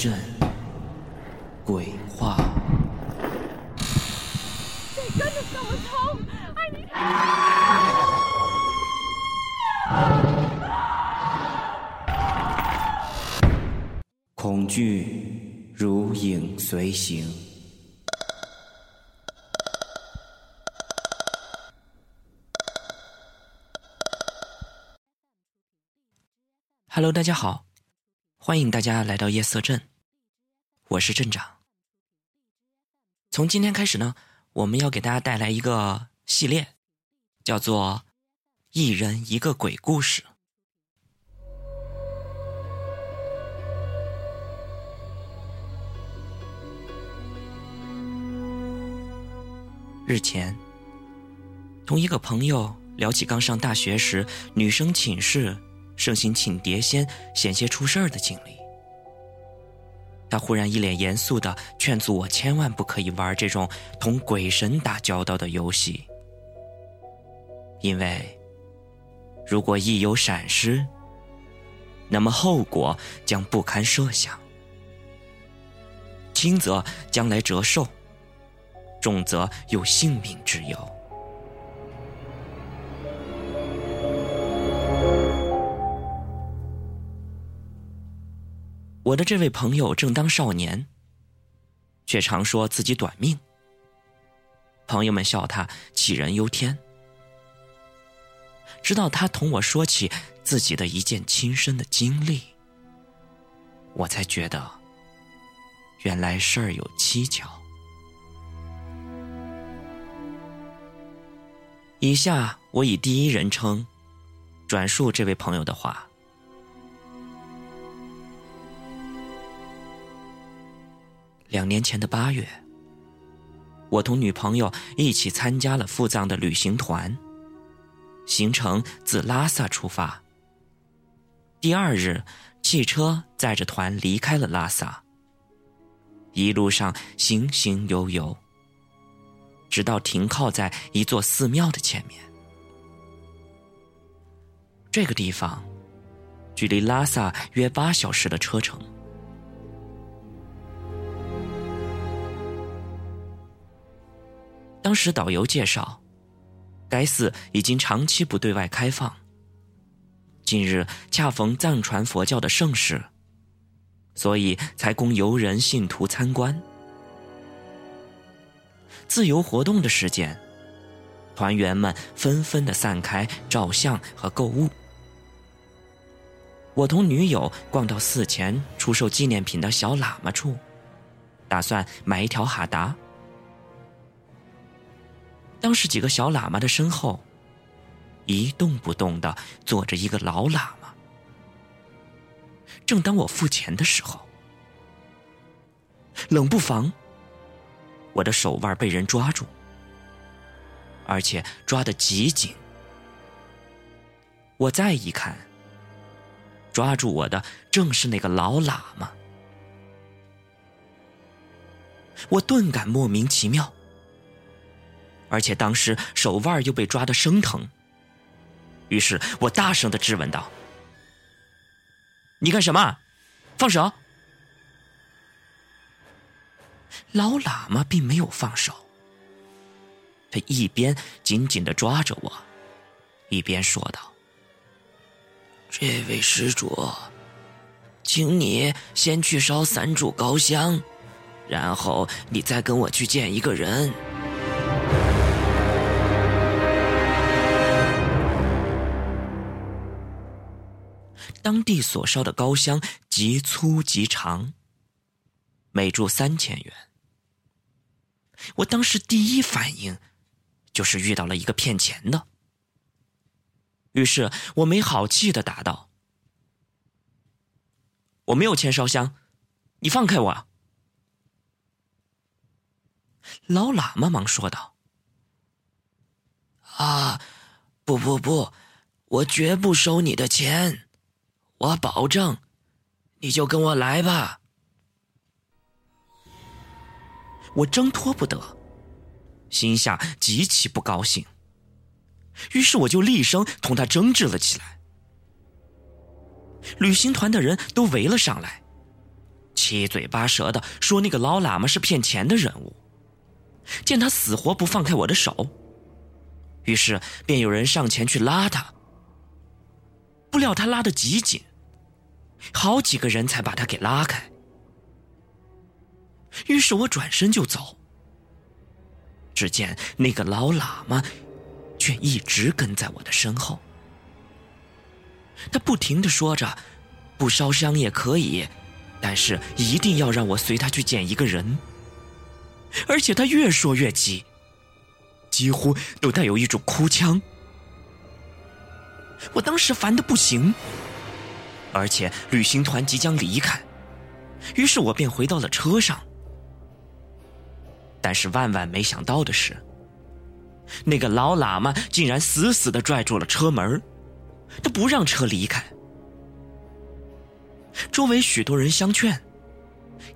夜色镇鬼话。恐惧如影随形。Hello，大家好，欢迎大家来到夜色镇，我是镇长。从今天开始呢，我们要给大家带来一个系列，叫做“一人一个鬼故事”。日前，同一个朋友聊起刚上大学时，女生寝室盛行请碟仙、险些出事儿的经历。他忽然一脸严肃的劝阻我，千万不可以玩这种同鬼神打交道的游戏，因为如果一有闪失，那么后果将不堪设想，轻则将来折寿。重则有性命之忧。我的这位朋友正当少年，却常说自己短命。朋友们笑他杞人忧天。直到他同我说起自己的一件亲身的经历，我才觉得原来事儿有蹊跷。以下我以第一人称转述这位朋友的话。两年前的八月，我同女朋友一起参加了赴藏的旅行团。行程自拉萨出发。第二日，汽车载着团离开了拉萨。一路上行行游游。直到停靠在一座寺庙的前面。这个地方距离拉萨约八小时的车程。当时导游介绍，该寺已经长期不对外开放。近日恰逢藏传佛教的盛世，所以才供游人信徒参观。自由活动的时间，团员们纷纷的散开照相和购物。我同女友逛到寺前出售纪念品的小喇嘛处，打算买一条哈达。当时几个小喇嘛的身后，一动不动的坐着一个老喇嘛。正当我付钱的时候，冷不防。我的手腕被人抓住，而且抓得极紧。我再一看，抓住我的正是那个老喇嘛。我顿感莫名其妙，而且当时手腕又被抓得生疼。于是我大声的质问道：“你干什么？放手！”老喇嘛并没有放手，他一边紧紧的抓着我，一边说道：“这位施主，请你先去烧三炷高香，然后你再跟我去见一个人。”当地所烧的高香极粗极长，每炷三千元。我当时第一反应，就是遇到了一个骗钱的。于是我没好气的答道：“我没有钱烧香，你放开我。”老喇嘛忙说道：“啊，不不不，我绝不收你的钱，我保证，你就跟我来吧。”我挣脱不得，心下极其不高兴。于是我就厉声同他争执了起来。旅行团的人都围了上来，七嘴八舌的说那个老喇嘛是骗钱的人物，见他死活不放开我的手，于是便有人上前去拉他。不料他拉得极紧，好几个人才把他给拉开。于是我转身就走，只见那个老喇嘛却一直跟在我的身后。他不停的说着：“不烧香也可以，但是一定要让我随他去见一个人。”而且他越说越急，几乎都带有一种哭腔。我当时烦的不行，而且旅行团即将离开，于是我便回到了车上。但是万万没想到的是，那个老喇嘛竟然死死的拽住了车门，他不让车离开。周围许多人相劝，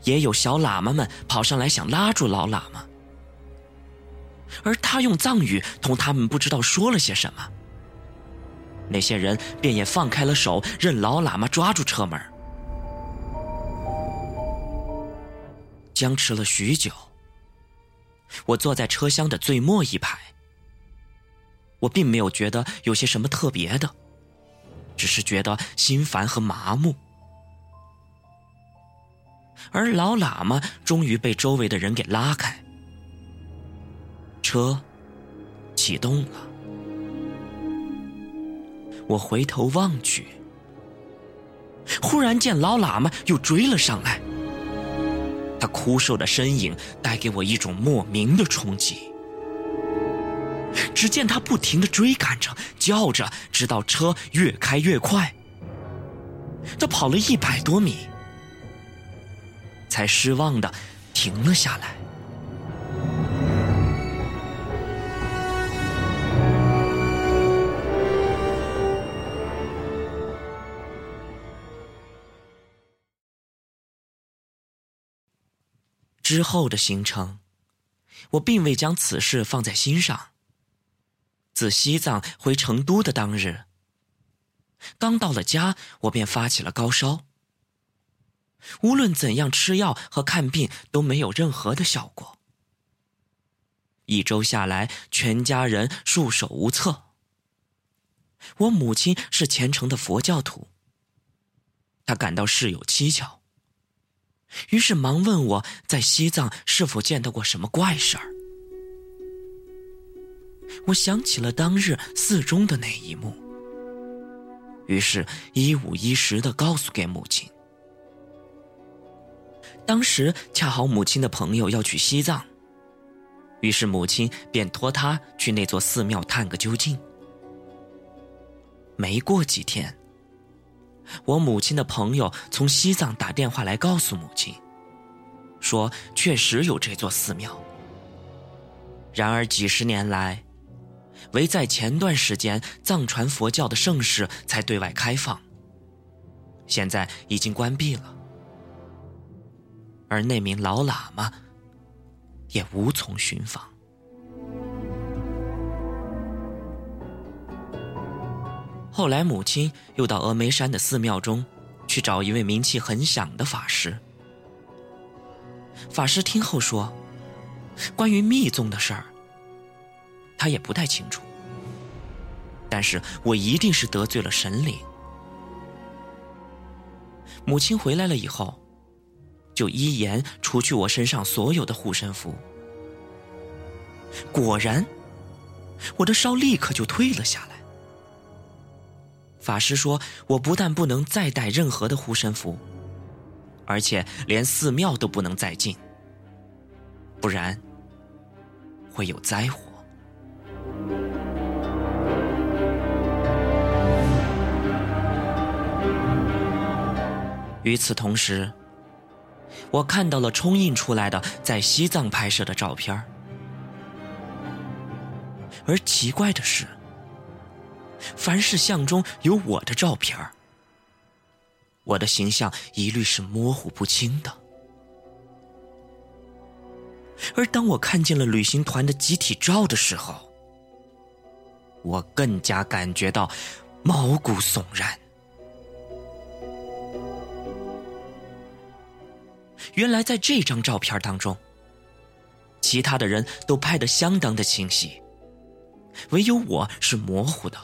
也有小喇嘛们跑上来想拉住老喇嘛，而他用藏语同他们不知道说了些什么。那些人便也放开了手，任老喇嘛抓住车门。僵持了许久，我坐在车厢的最末一排。我并没有觉得有些什么特别的，只是觉得心烦和麻木。而老喇嘛终于被周围的人给拉开，车启动了。我回头望去，忽然见老喇嘛又追了上来。他枯瘦的身影带给我一种莫名的冲击。只见他不停的追赶着，叫着，直到车越开越快。他跑了一百多米，才失望的停了下来。之后的行程，我并未将此事放在心上。自西藏回成都的当日，刚到了家，我便发起了高烧。无论怎样吃药和看病都没有任何的效果。一周下来，全家人束手无策。我母亲是虔诚的佛教徒，她感到事有蹊跷。于是忙问我在西藏是否见到过什么怪事儿。我想起了当日寺中的那一幕，于是一五一十的告诉给母亲。当时恰好母亲的朋友要去西藏，于是母亲便托他去那座寺庙探个究竟。没过几天。我母亲的朋友从西藏打电话来告诉母亲，说确实有这座寺庙。然而几十年来，唯在前段时间藏传佛教的盛世才对外开放，现在已经关闭了。而那名老喇嘛也无从寻访。后来，母亲又到峨眉山的寺庙中，去找一位名气很响的法师。法师听后说：“关于密宗的事儿，他也不太清楚。但是我一定是得罪了神灵。”母亲回来了以后，就依言除去我身上所有的护身符。果然，我的烧立刻就退了下来。法师说：“我不但不能再带任何的护身符，而且连寺庙都不能再进，不然会有灾祸。”与此同时，我看到了冲印出来的在西藏拍摄的照片而奇怪的是。凡是相中有我的照片我的形象一律是模糊不清的。而当我看见了旅行团的集体照的时候，我更加感觉到毛骨悚然。原来在这张照片当中，其他的人都拍得相当的清晰，唯有我是模糊的。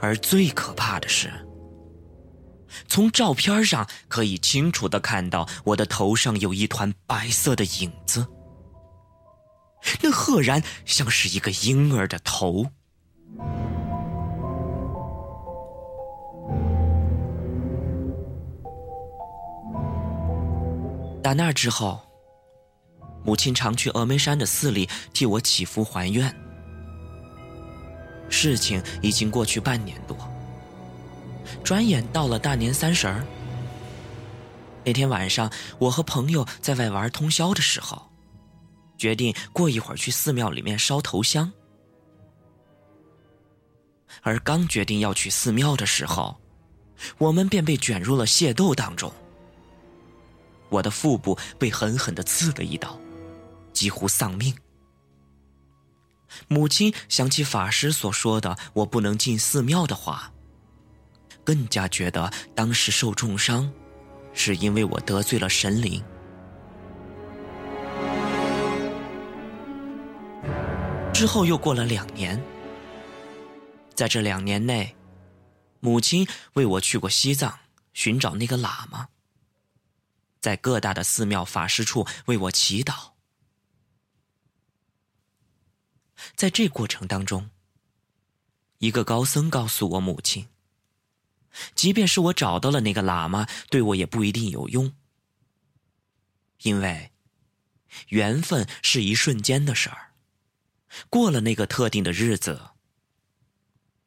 而最可怕的是，从照片上可以清楚的看到我的头上有一团白色的影子，那赫然像是一个婴儿的头。打那之后，母亲常去峨眉山的寺里替我祈福还愿。事情已经过去半年多，转眼到了大年三十儿。那天晚上，我和朋友在外玩通宵的时候，决定过一会儿去寺庙里面烧头香。而刚决定要去寺庙的时候，我们便被卷入了械斗当中。我的腹部被狠狠的刺了一刀，几乎丧命。母亲想起法师所说的“我不能进寺庙”的话，更加觉得当时受重伤，是因为我得罪了神灵。之后又过了两年，在这两年内，母亲为我去过西藏寻找那个喇嘛。在各大的寺庙法师处为我祈祷。在这过程当中，一个高僧告诉我母亲：“即便是我找到了那个喇嘛，对我也不一定有用，因为缘分是一瞬间的事儿，过了那个特定的日子，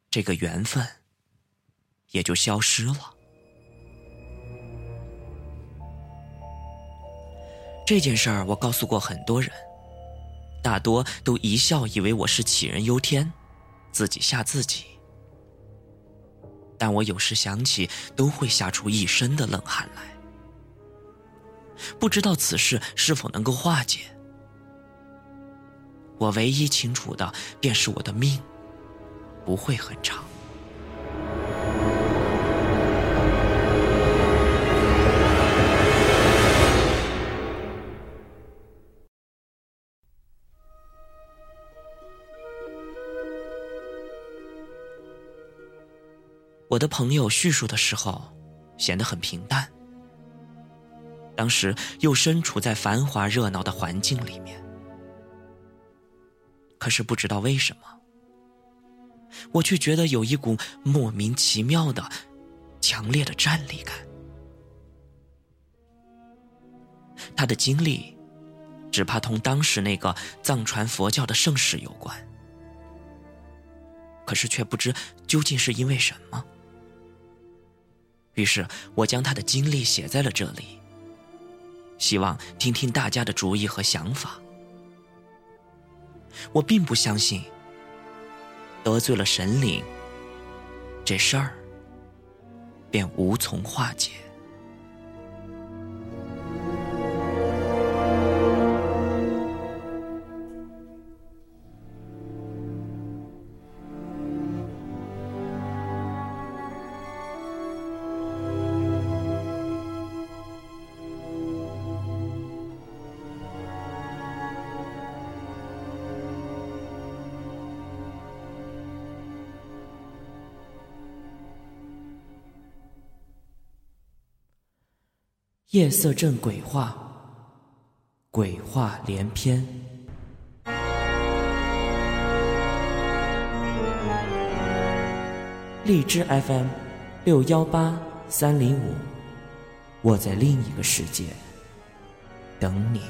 这个缘分也就消失了。”这件事儿我告诉过很多人，大多都一笑，以为我是杞人忧天，自己吓自己。但我有时想起，都会吓出一身的冷汗来。不知道此事是否能够化解？我唯一清楚的，便是我的命不会很长。我的朋友叙述的时候，显得很平淡。当时又身处在繁华热闹的环境里面，可是不知道为什么，我却觉得有一股莫名其妙的、强烈的战栗感。他的经历，只怕同当时那个藏传佛教的盛世有关，可是却不知究竟是因为什么。于是我将他的经历写在了这里，希望听听大家的主意和想法。我并不相信得罪了神灵，这事儿便无从化解。夜色镇鬼话，鬼话连篇。荔枝 FM 六幺八三零五，我在另一个世界等你。